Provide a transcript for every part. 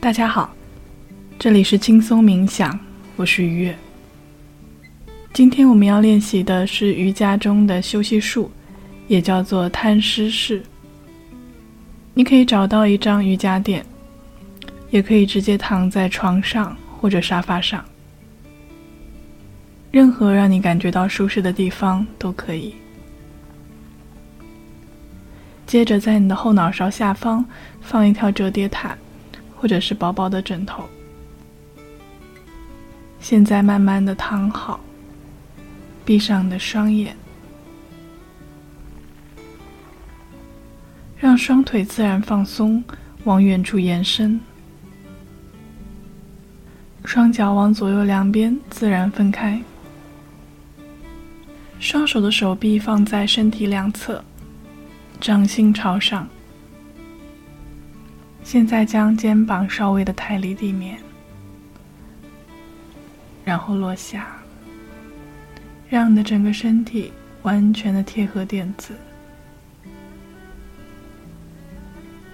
大家好，这里是轻松冥想，我是愉悦。今天我们要练习的是瑜伽中的休息术，也叫做摊尸式。你可以找到一张瑜伽垫，也可以直接躺在床上或者沙发上，任何让你感觉到舒适的地方都可以。接着，在你的后脑勺下方放一条折叠毯。或者是薄薄的枕头。现在慢慢的躺好，闭上你的双眼，让双腿自然放松，往远处延伸，双脚往左右两边自然分开，双手的手臂放在身体两侧，掌心朝上。现在将肩膀稍微的抬离地面，然后落下，让你的整个身体完全的贴合垫子。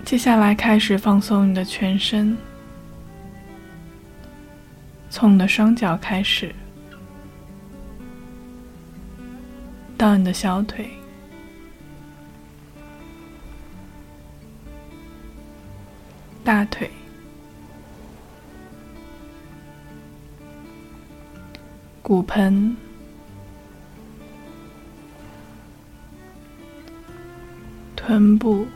接下来开始放松你的全身，从你的双脚开始，到你的小腿。大腿、骨盆、臀部、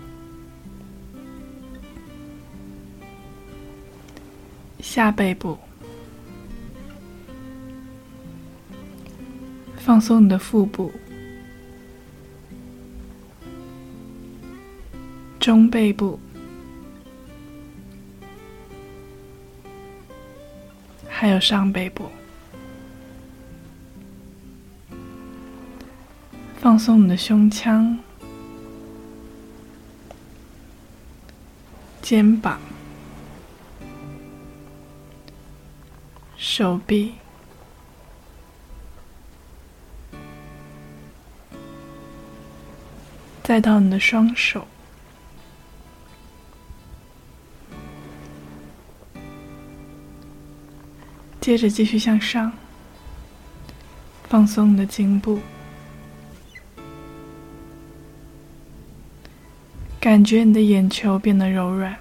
下背部，放松你的腹部、中背部。还有上背部，放松你的胸腔、肩膀、手臂，再到你的双手。接着继续向上，放松你的颈部，感觉你的眼球变得柔软，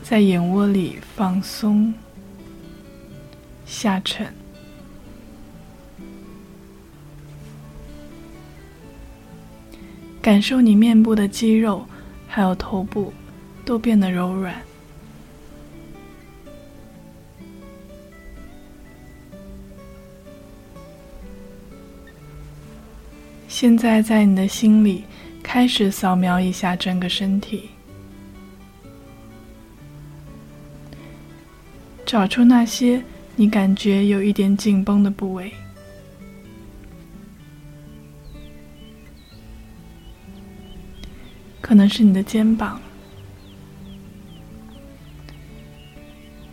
在眼窝里放松下沉，感受你面部的肌肉还有头部都变得柔软。现在，在你的心里开始扫描一下整个身体，找出那些你感觉有一点紧绷的部位，可能是你的肩膀，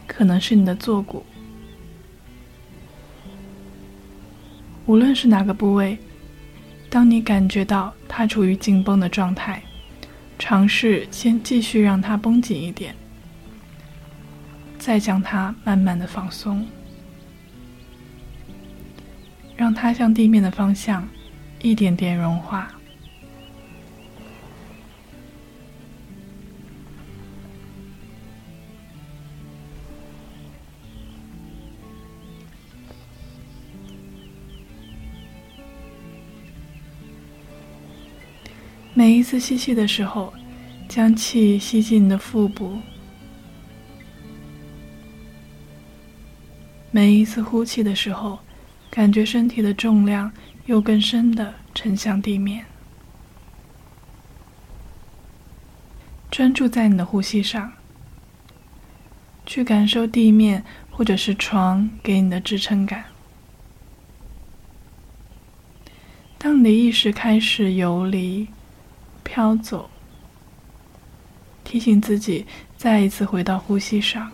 可能是你的坐骨，无论是哪个部位。当你感觉到它处于紧绷的状态，尝试先继续让它绷紧一点，再将它慢慢的放松，让它向地面的方向一点点融化。每一次吸气的时候，将气吸进你的腹部；每一次呼气的时候，感觉身体的重量又更深的沉向地面。专注在你的呼吸上，去感受地面或者是床给你的支撑感。当你的意识开始游离。飘走，提醒自己再一次回到呼吸上。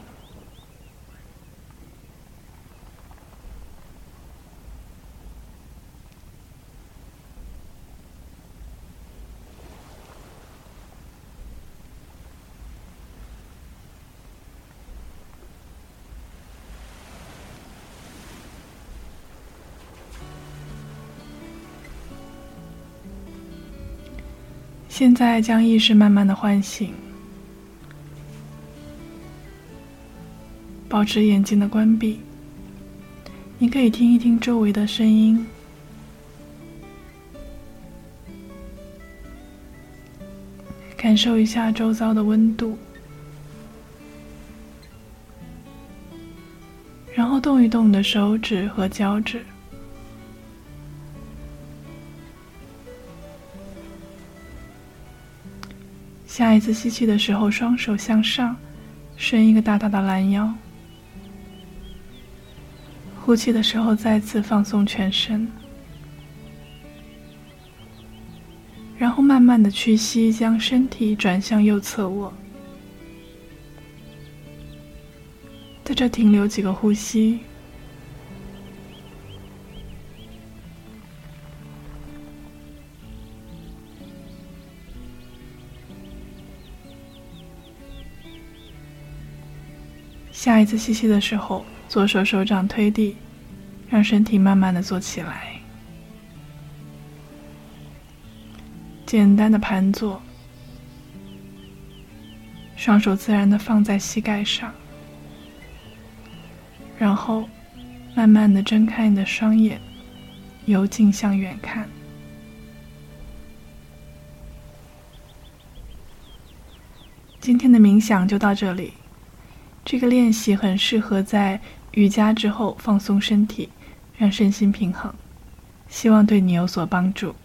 现在将意识慢慢的唤醒，保持眼睛的关闭。你可以听一听周围的声音，感受一下周遭的温度，然后动一动你的手指和脚趾。下一次吸气的时候，双手向上，伸一个大大的懒腰；呼气的时候，再次放松全身，然后慢慢的屈膝，将身体转向右侧卧，在这停留几个呼吸。下一次吸气的时候，左手手掌推地，让身体慢慢的坐起来，简单的盘坐，双手自然的放在膝盖上，然后慢慢的睁开你的双眼，由近向远看。今天的冥想就到这里。这个练习很适合在瑜伽之后放松身体，让身心平衡，希望对你有所帮助。